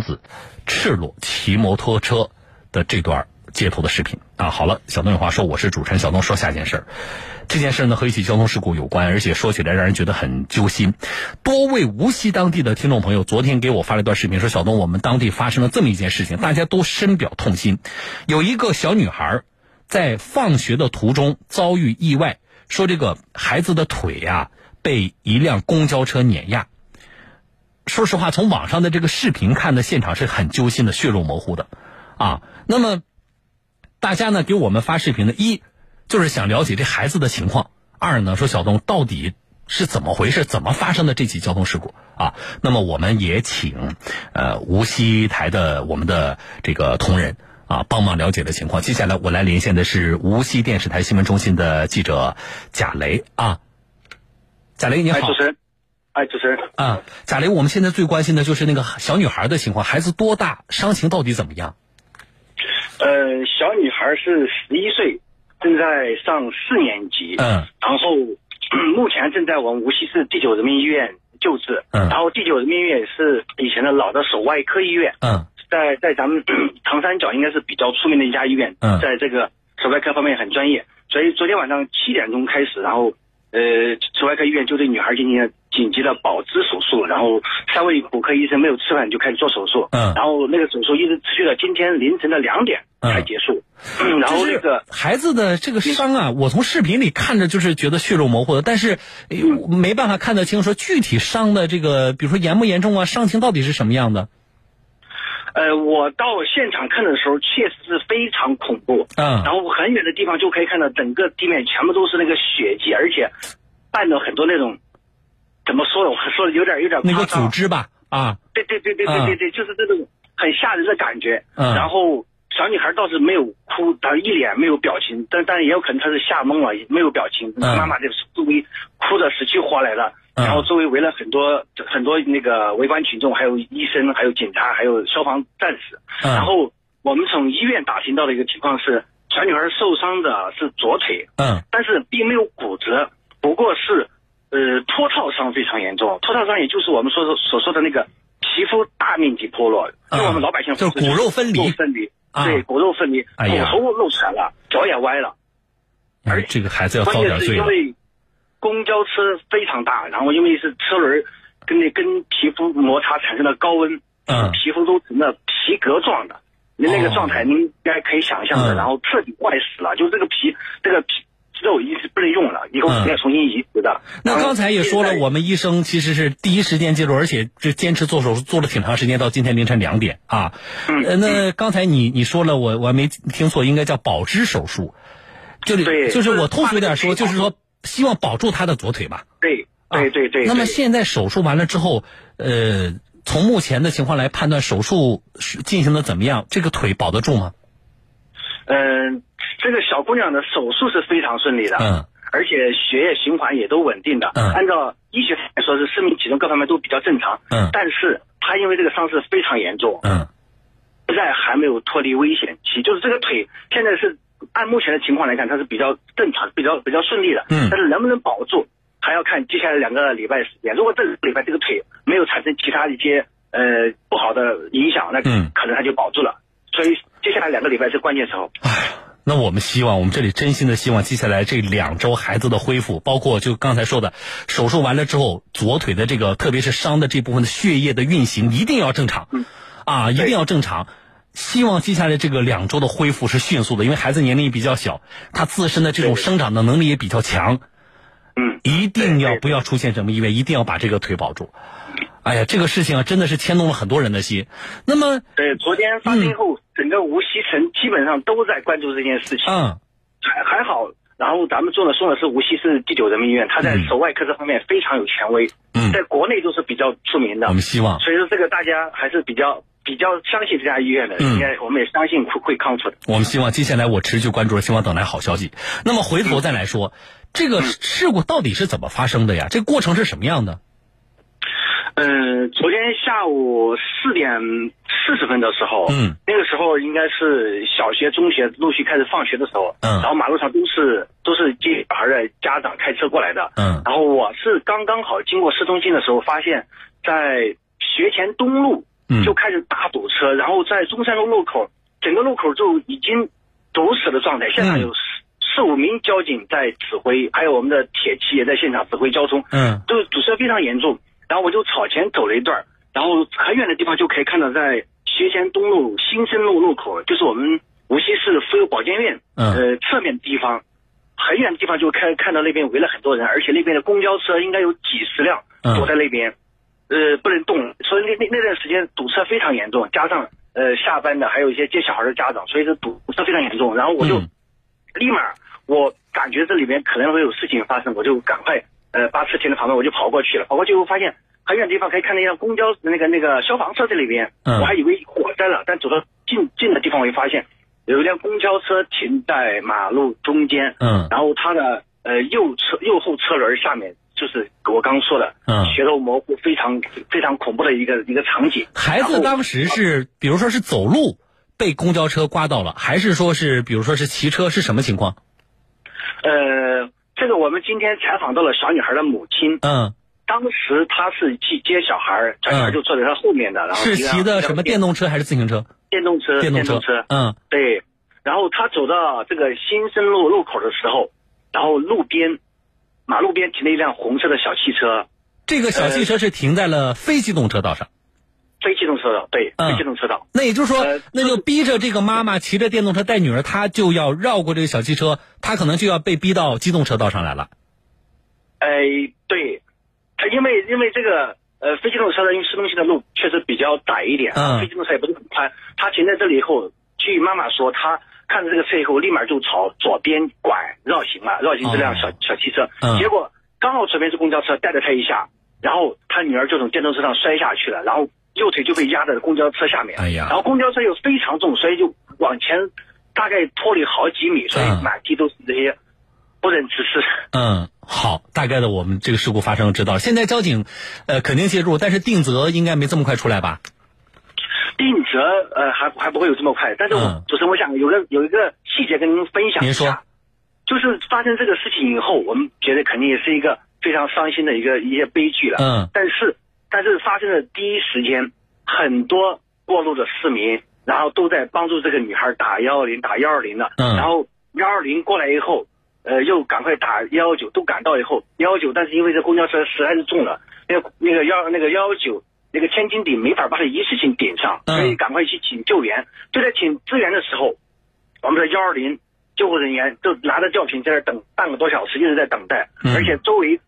子赤裸骑摩托车的这段街头的视频啊。好了，小东有话说，我是主持人小东，说下件事儿。这件事呢和一起交通事故有关，而且说起来让人觉得很揪心。多位无锡当地的听众朋友昨天给我发了一段视频，说小东，我们当地发生了这么一件事情，大家都深表痛心。有一个小女孩在放学的途中遭遇意外，说这个孩子的腿呀被一辆公交车碾压。说实话，从网上的这个视频看的现场是很揪心的，血肉模糊的，啊，那么大家呢给我们发视频的，一就是想了解这孩子的情况，二呢说小东到底是怎么回事，怎么发生的这起交通事故啊？那么我们也请呃无锡台的我们的这个同仁啊帮忙了解的情况。接下来我来连线的是无锡电视台新闻中心的记者贾雷啊，贾雷你好。主持人。哎，主持人。啊，贾玲，我们现在最关心的就是那个小女孩的情况，孩子多大，伤情到底怎么样？呃，小女孩是十一岁，正在上四年级，嗯，然后目前正在我们无锡市第九人民医院救治，嗯，然后第九人民医院是以前的老的手外科医院，嗯，在在咱们 长三角应该是比较出名的一家医院，嗯，在这个手外科方面很专业，所以昨天晚上七点钟开始，然后呃，手外科医院就对女孩进行了。紧急的保肢手术，然后三位骨科医生没有吃饭就开始做手术，嗯，然后那个手术一直持续到今天凌晨的两点才结束，嗯，然后那个孩子的这个伤啊，我从视频里看着就是觉得血肉模糊的，但是没办法看得清，说具体伤的这个，比如说严不严重啊，伤情到底是什么样的？呃，我到现场看的时候确实是非常恐怖，嗯，然后很远的地方就可以看到整个地面全部都是那个血迹，而且伴着很多那种。怎么说？我说的有点有点那个组织吧，啊，对对对对对对对，就是这种很吓人的感觉。嗯，然后小女孩倒是没有哭，她一脸没有表情，但但也有可能她是吓懵了，没有表情。妈妈就是周围哭的死去活来的，然后周围围了很多很多那个围观群众，还有医生，还有警察，还有消防战士。然后我们从医院打听到的一个情况是，小女孩受伤的是左腿，嗯，但是并没有骨折，不过是。呃，脱套伤非常严重，脱套伤也就是我们说的所说的那个皮肤大面积脱落，就我们老百姓就骨肉分离，分离，对，骨肉分离，骨头露出来了，脚也歪了，而这个孩子要遭点罪因为公交车非常大，然后因为是车轮跟那跟皮肤摩擦产生的高温，嗯，皮肤都成了皮革状的，您那个状态您应该可以想象的，然后彻底坏死了，就这个皮这个皮。肉已经不能用了，以后要重新移植的。那刚才也说了，我们医生其实是第一时间介入，而且这坚持做手术做了挺长时间，到今天凌晨两点啊。嗯。那刚才你你说了，我我还没听错，应该叫保肢手术，就是就是我通俗点说，就是说希望保住他的左腿吧。对对对对。那么现在手术完了之后，呃，从目前的情况来判断，手术是进行的怎么样？这个腿保得住吗？嗯。这个小姑娘的手术是非常顺利的，嗯，而且血液循环也都稳定的，嗯，按照医学来说是生命体征各方面都比较正常，嗯，但是她因为这个伤势非常严重，嗯，现在还没有脱离危险期，就是这个腿现在是按目前的情况来看，它是比较正常、比较比较顺利的，嗯，但是能不能保住，还要看接下来两个礼拜时间。如果这个礼拜这个腿没有产生其他一些呃不好的影响，那可能他就保住了。所以接下来两个礼拜是关键时候。哎呀。那我们希望，我们这里真心的希望，接下来这两周孩子的恢复，包括就刚才说的，手术完了之后，左腿的这个，特别是伤的这部分的血液的运行一定要正常，啊，一定要正常。希望接下来这个两周的恢复是迅速的，因为孩子年龄比较小，他自身的这种生长的能力也比较强，嗯，一定要不要出现什么意外，一定要把这个腿保住。哎呀，这个事情啊，真的是牵动了很多人的心。那么，对，昨天发生后。整个无锡城基本上都在关注这件事情。嗯，还还好。然后咱们做的送的是无锡市第九人民医院，他在手外科这方面非常有权威。嗯，在国内都是比较出名的。我们希望。所以说这个大家还是比较比较相信这家医院的，应该我们也相信会会康复的。我们希望接下来我持续关注，希望等来好消息。那么回头再来说，这个事故到底是怎么发生的呀？这过程是什么样的？嗯，昨天下午四点四十分的时候，嗯，那个时候应该是小学、中学陆续开始放学的时候，嗯，然后马路上都是都是接小孩的家长开车过来的，嗯，然后我是刚刚好经过市中心的时候，发现，在学前东路就开始大堵车，然后在中山路路口，整个路口就已经堵死的状态，现场有四四五名交警在指挥，还有我们的铁骑也在现场指挥交通，嗯，都堵车非常严重。然后我就朝前走了一段，然后很远的地方就可以看到，在学前东路新生路路口，就是我们无锡市妇幼保健院呃侧面的地方，很远的地方就看看到那边围了很多人，而且那边的公交车应该有几十辆躲在那边，呃不能动，所以那那那段时间堵车非常严重，加上呃下班的还有一些接小孩的家长，所以说堵车非常严重。然后我就立马我感觉这里面可能会有事情发生，我就赶快。呃，巴士停在旁边，我就跑过去了。跑过去后发现很远地方可以看到一辆公交那个那个消防车在里边，我还以为火灾了。但走到近近的地方，我就发现有一辆公交车停在马路中间，嗯，然后它的呃右侧右后车轮下面就是我刚说的，嗯，血肉模糊，非常非常恐怖的一个一个场景。孩子当时是，比如说是走路被公交车刮到了，还是说是比如说是骑车，是什么情况？呃。这个我们今天采访到了小女孩的母亲。嗯，当时她是去接小孩，小女孩就坐在她后面的，然后是骑的什么电动车还是自行车？电动车，电动车。嗯，对。然后她走到这个新生路路口的时候，然后路边马路边停了一辆红色的小汽车。这个小汽车是停在了非机动车道上。非机动车道，对，非机动车道。那也就是说，那就逼着这个妈妈骑着电动车带女儿，她就要绕过这个小汽车，她可能就要被逼到机动车道上来了。哎，对，他因为因为这个呃非机动车道因为市中心的路确实比较窄一点，嗯，非机动车也不是很宽。他停在这里以后，据妈妈说，他看着这个车以后，立马就朝左边拐绕行了，绕行这辆小小汽车。嗯，结果刚好左边是公交车，带着他一下，然后他女儿就从电动车上摔下去了，然后。右腿就被压在公交车下面，哎呀！然后公交车又非常重，所以就往前大概脱离好几米，所以满地都是这些不忍直视。嗯，好，大概的我们这个事故发生知道，现在交警呃肯定介入，但是定责应该没这么快出来吧？定责呃还还不会有这么快，但是我主持人我想有个有一个细节跟您分享一下，就是发生这个事情以后，我们觉得肯定也是一个非常伤心的一个一些悲剧了。嗯，但是。但是发生的第一时间，很多过路的市民，然后都在帮助这个女孩打幺幺零，打幺二零的。嗯。然后幺二零过来以后，呃，又赶快打幺幺九，都赶到以后幺幺九，但是因为这公交车实在是重了，那个那个幺那个幺幺九那个千斤顶没法把它一次性顶上，所以赶快去请救援。就在请支援的时候，我们的幺二零救护人员就拿着吊瓶在那等半个多小时，一直在等待，而且周围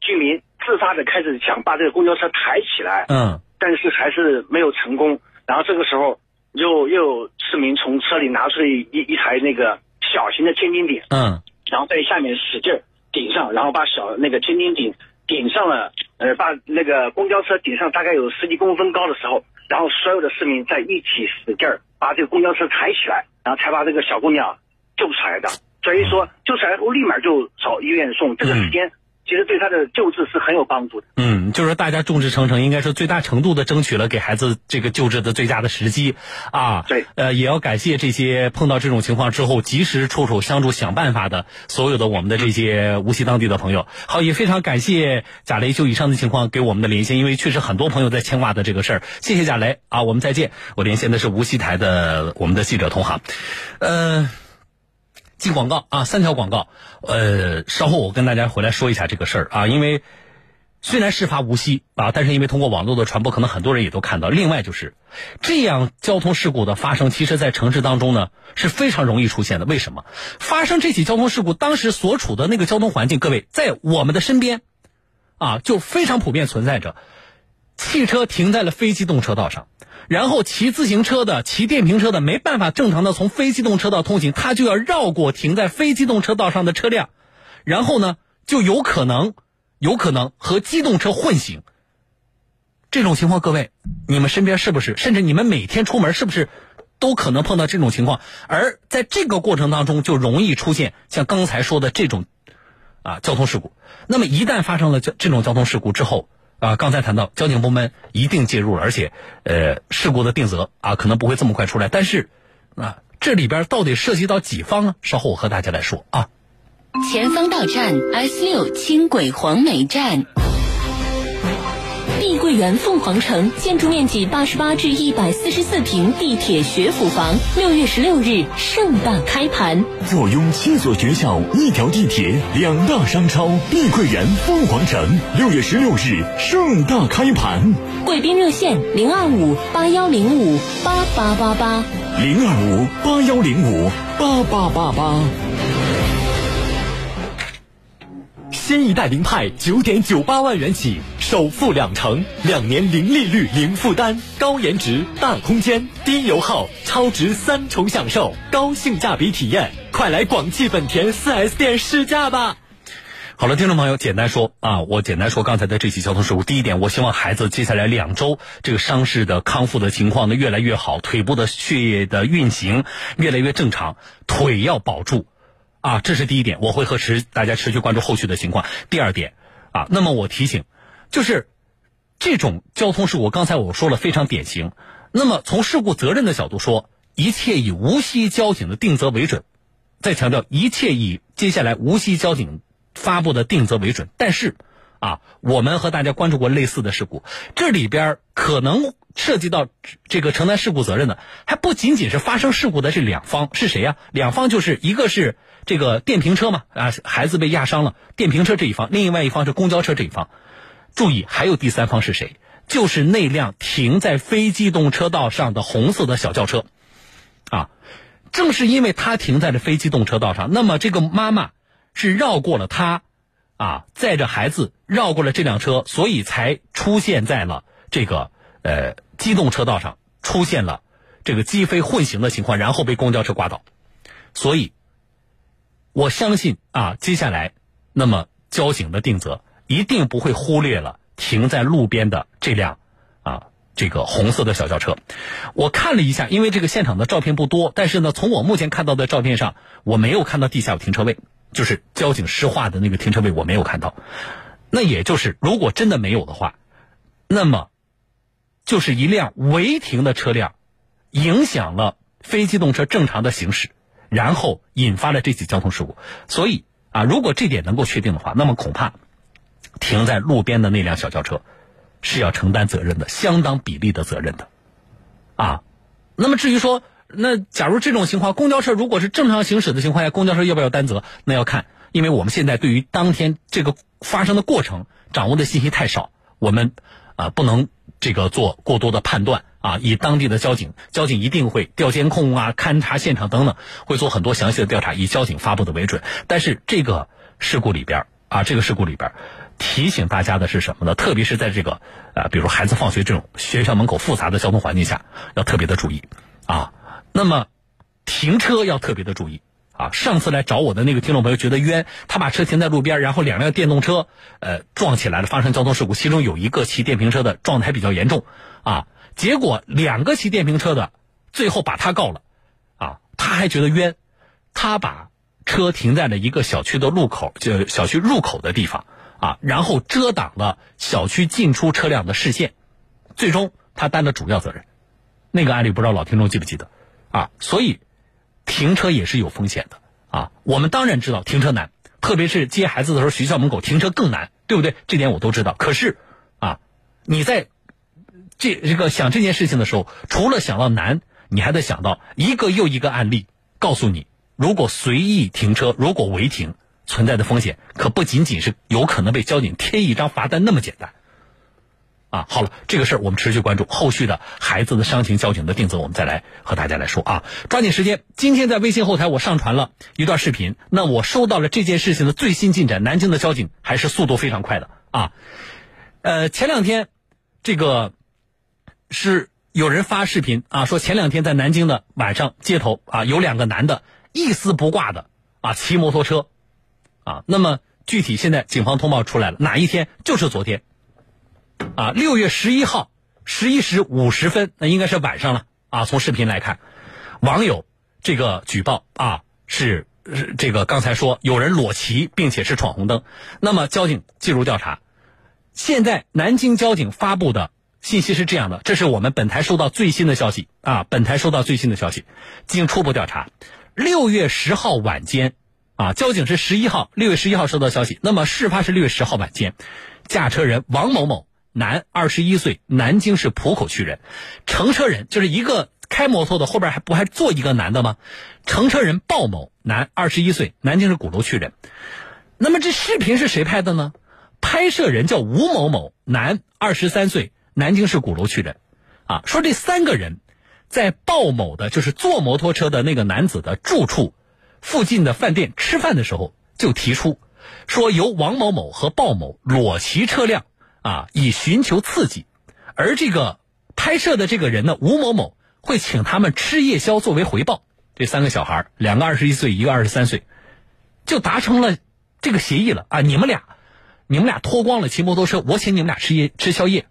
居民。自发的开始想把这个公交车抬起来，嗯，但是还是没有成功。然后这个时候，又又有市民从车里拿出一一台那个小型的千斤顶，嗯，然后在下面使劲顶上，然后把小那个千斤顶顶上了，呃，把那个公交车顶上大概有十几公分高的时候，然后所有的市民在一起使劲儿把这个公交车抬起来，然后才把这个小姑娘救出来的。所以说救出来后立马就找医院送，这个时间。其实对他的救治是很有帮助的。嗯，就是大家众志成城，应该说最大程度的争取了给孩子这个救治的最佳的时机，啊，对，呃，也要感谢这些碰到这种情况之后及时出手相助想办法的所有的我们的这些无锡当地的朋友。好，也非常感谢贾雷就以上的情况给我们的连线，因为确实很多朋友在牵挂的这个事儿。谢谢贾雷啊，我们再见。我连线的是无锡台的我们的记者同行，呃。进广告啊，三条广告。呃，稍后我跟大家回来说一下这个事儿啊，因为虽然事发无锡啊，但是因为通过网络的传播，可能很多人也都看到。另外就是这样交通事故的发生，其实在城市当中呢是非常容易出现的。为什么发生这起交通事故？当时所处的那个交通环境，各位在我们的身边啊，就非常普遍存在着汽车停在了非机动车道上。然后骑自行车的、骑电瓶车的没办法正常的从非机动车道通行，他就要绕过停在非机动车道上的车辆，然后呢，就有可能、有可能和机动车混行。这种情况，各位，你们身边是不是？甚至你们每天出门是不是都可能碰到这种情况？而在这个过程当中，就容易出现像刚才说的这种啊交通事故。那么一旦发生了这这种交通事故之后，啊，刚才谈到交警部门一定介入了，而且，呃，事故的定责啊，可能不会这么快出来。但是，啊，这里边到底涉及到几方啊？稍后我和大家来说啊。前方到站 S 六轻轨黄梅站。碧桂园凤凰城建筑面积八十八至一百四十四平地铁学府房，六月十六日盛大开盘。坐拥七所学校、一条地铁、两大商超，碧桂园凤凰城六月十六日盛大开盘。贵宾热线零二五八幺零五八八八八零二五八幺零五八八八八。新一代凌派九点九八万元起，首付两成，两年零利率、零负担，高颜值、大空间、低油耗、超值三重享受，高性价比体验，快来广汽本田 4S 店试驾吧！好了，听众朋友，简单说啊，我简单说刚才的这起交通事故。第一点，我希望孩子接下来两周这个伤势的康复的情况呢越来越好，腿部的血液的运行越来越正常，腿要保住。啊，这是第一点，我会和持大家持续关注后续的情况。第二点，啊，那么我提醒，就是这种交通事故，刚才我说了非常典型。那么从事故责任的角度说，一切以无锡交警的定责为准。再强调，一切以接下来无锡交警发布的定责为准。但是，啊，我们和大家关注过类似的事故，这里边可能涉及到这个承担事故责任的，还不仅仅是发生事故的这两方是谁呀？两方就是一个是。这个电瓶车嘛，啊，孩子被压伤了，电瓶车这一方，另外一方是公交车这一方。注意，还有第三方是谁？就是那辆停在非机动车道上的红色的小轿车，啊，正是因为他停在了非机动车道上，那么这个妈妈是绕过了他，啊，载着孩子绕过了这辆车，所以才出现在了这个呃机动车道上，出现了这个机非混行的情况，然后被公交车刮倒，所以。我相信啊，接下来，那么交警的定责一定不会忽略了停在路边的这辆啊这个红色的小轿车。我看了一下，因为这个现场的照片不多，但是呢，从我目前看到的照片上，我没有看到地下有停车位，就是交警施划的那个停车位，我没有看到。那也就是，如果真的没有的话，那么就是一辆违停的车辆影响了非机动车正常的行驶。然后引发了这起交通事故，所以啊，如果这点能够确定的话，那么恐怕停在路边的那辆小轿车是要承担责任的，相当比例的责任的，啊，那么至于说，那假如这种情况，公交车如果是正常行驶的情况下，公交车要不要担责？那要看，因为我们现在对于当天这个发生的过程掌握的信息太少，我们啊不能这个做过多的判断。啊，以当地的交警，交警一定会调监控啊，勘察现场等等，会做很多详细的调查，以交警发布的为准。但是这个事故里边啊，这个事故里边提醒大家的是什么呢？特别是在这个啊，比如孩子放学这种学校门口复杂的交通环境下，要特别的注意啊。那么停车要特别的注意啊。上次来找我的那个听众朋友觉得冤，他把车停在路边，然后两辆电动车呃撞起来了，发生交通事故，其中有一个骑电瓶车的状态比较严重啊。结果两个骑电瓶车的，最后把他告了，啊，他还觉得冤，他把车停在了一个小区的路口，就小区入口的地方，啊，然后遮挡了小区进出车辆的视线，最终他担了主要责任。那个案例不知道老听众记不记得，啊，所以停车也是有风险的，啊，我们当然知道停车难，特别是接孩子的时候，学校门口停车更难，对不对？这点我都知道。可是，啊，你在。这这个想这件事情的时候，除了想到难，你还得想到一个又一个案例，告诉你，如果随意停车，如果违停，存在的风险可不仅仅是有可能被交警贴一张罚单那么简单。啊，好了，这个事儿我们持续关注，后续的孩子的伤情，交警的定责，我们再来和大家来说啊。抓紧时间，今天在微信后台我上传了一段视频，那我收到了这件事情的最新进展，南京的交警还是速度非常快的啊。呃，前两天这个。是有人发视频啊，说前两天在南京的晚上街头啊，有两个男的一丝不挂的啊骑摩托车，啊，那么具体现在警方通报出来了，哪一天？就是昨天，啊，六月十一号十一时五十分，那应该是晚上了啊。从视频来看，网友这个举报啊是这个刚才说有人裸骑，并且是闯红灯，那么交警介入调查，现在南京交警发布的。信息是这样的，这是我们本台收到最新的消息啊！本台收到最新的消息，经初步调查，六月十号晚间，啊，交警是十一号，六月十一号收到消息，那么事发是六月十号晚间，驾车人王某某男，二十一岁，南京市浦口区人，乘车人就是一个开摩托的，后边还不还坐一个男的吗？乘车人鲍某，男，二十一岁，南京市鼓楼区人。那么这视频是谁拍的呢？拍摄人叫吴某某，男，二十三岁，南京市鼓楼区人。啊，说这三个人在鲍某的，就是坐摩托车的那个男子的住处附近的饭店吃饭的时候，就提出说由王某某和鲍某裸骑车辆啊，以寻求刺激。而这个拍摄的这个人呢，吴某某会请他们吃夜宵作为回报。这三个小孩，两个二十一岁，一个二十三岁，就达成了这个协议了啊！你们俩，你们俩脱光了骑摩托车，我请你们俩吃夜吃宵夜。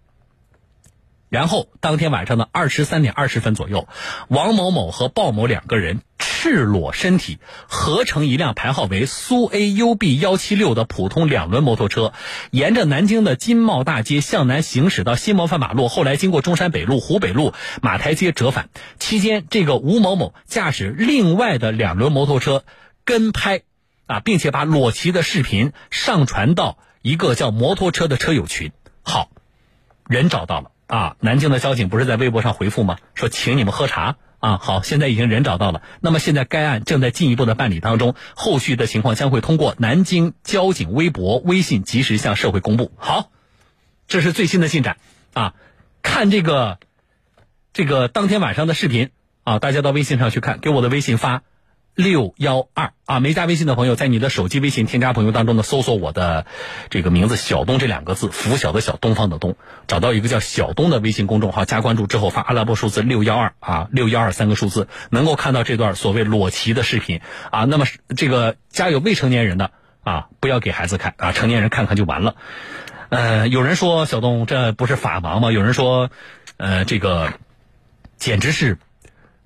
然后当天晚上的二十三点二十分左右，王某某和鲍某两个人赤裸身体，合成一辆牌号为苏 A U B 幺七六的普通两轮摩托车，沿着南京的金茂大街向南行驶到新模范马路，后来经过中山北路、湖北路、马台街折返。期间，这个吴某某驾驶另外的两轮摩托车跟拍，啊，并且把裸骑的视频上传到一个叫摩托车的车友群。好，人找到了。啊，南京的交警不是在微博上回复吗？说请你们喝茶啊。好，现在已经人找到了。那么现在该案正在进一步的办理当中，后续的情况将会通过南京交警微博、微信及时向社会公布。好，这是最新的进展啊。看这个这个当天晚上的视频啊，大家到微信上去看，给我的微信发。六幺二啊，没加微信的朋友，在你的手机微信添加朋友当中呢，搜索我的这个名字“小东”这两个字，拂晓的小，东方的东，找到一个叫小东的微信公众号，加关注之后发阿拉伯数字六幺二啊，六幺二三个数字，能够看到这段所谓裸骑的视频啊。那么这个家有未成年人的啊，不要给孩子看啊，成年人看看就完了。呃，有人说小东这不是法盲吗？有人说，呃，这个简直是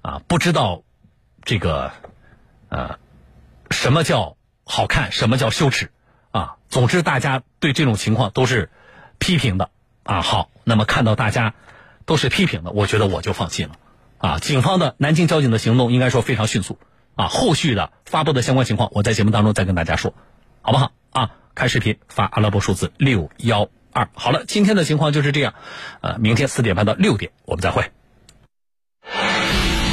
啊，不知道这个。呃，什么叫好看？什么叫羞耻？啊，总之大家对这种情况都是批评的啊。好，那么看到大家都是批评的，我觉得我就放心了啊。警方的南京交警的行动应该说非常迅速啊。后续的发布的相关情况，我在节目当中再跟大家说，好不好？啊，开视频发阿拉伯数字六幺二。好了，今天的情况就是这样，呃，明天四点半到六点我们再会。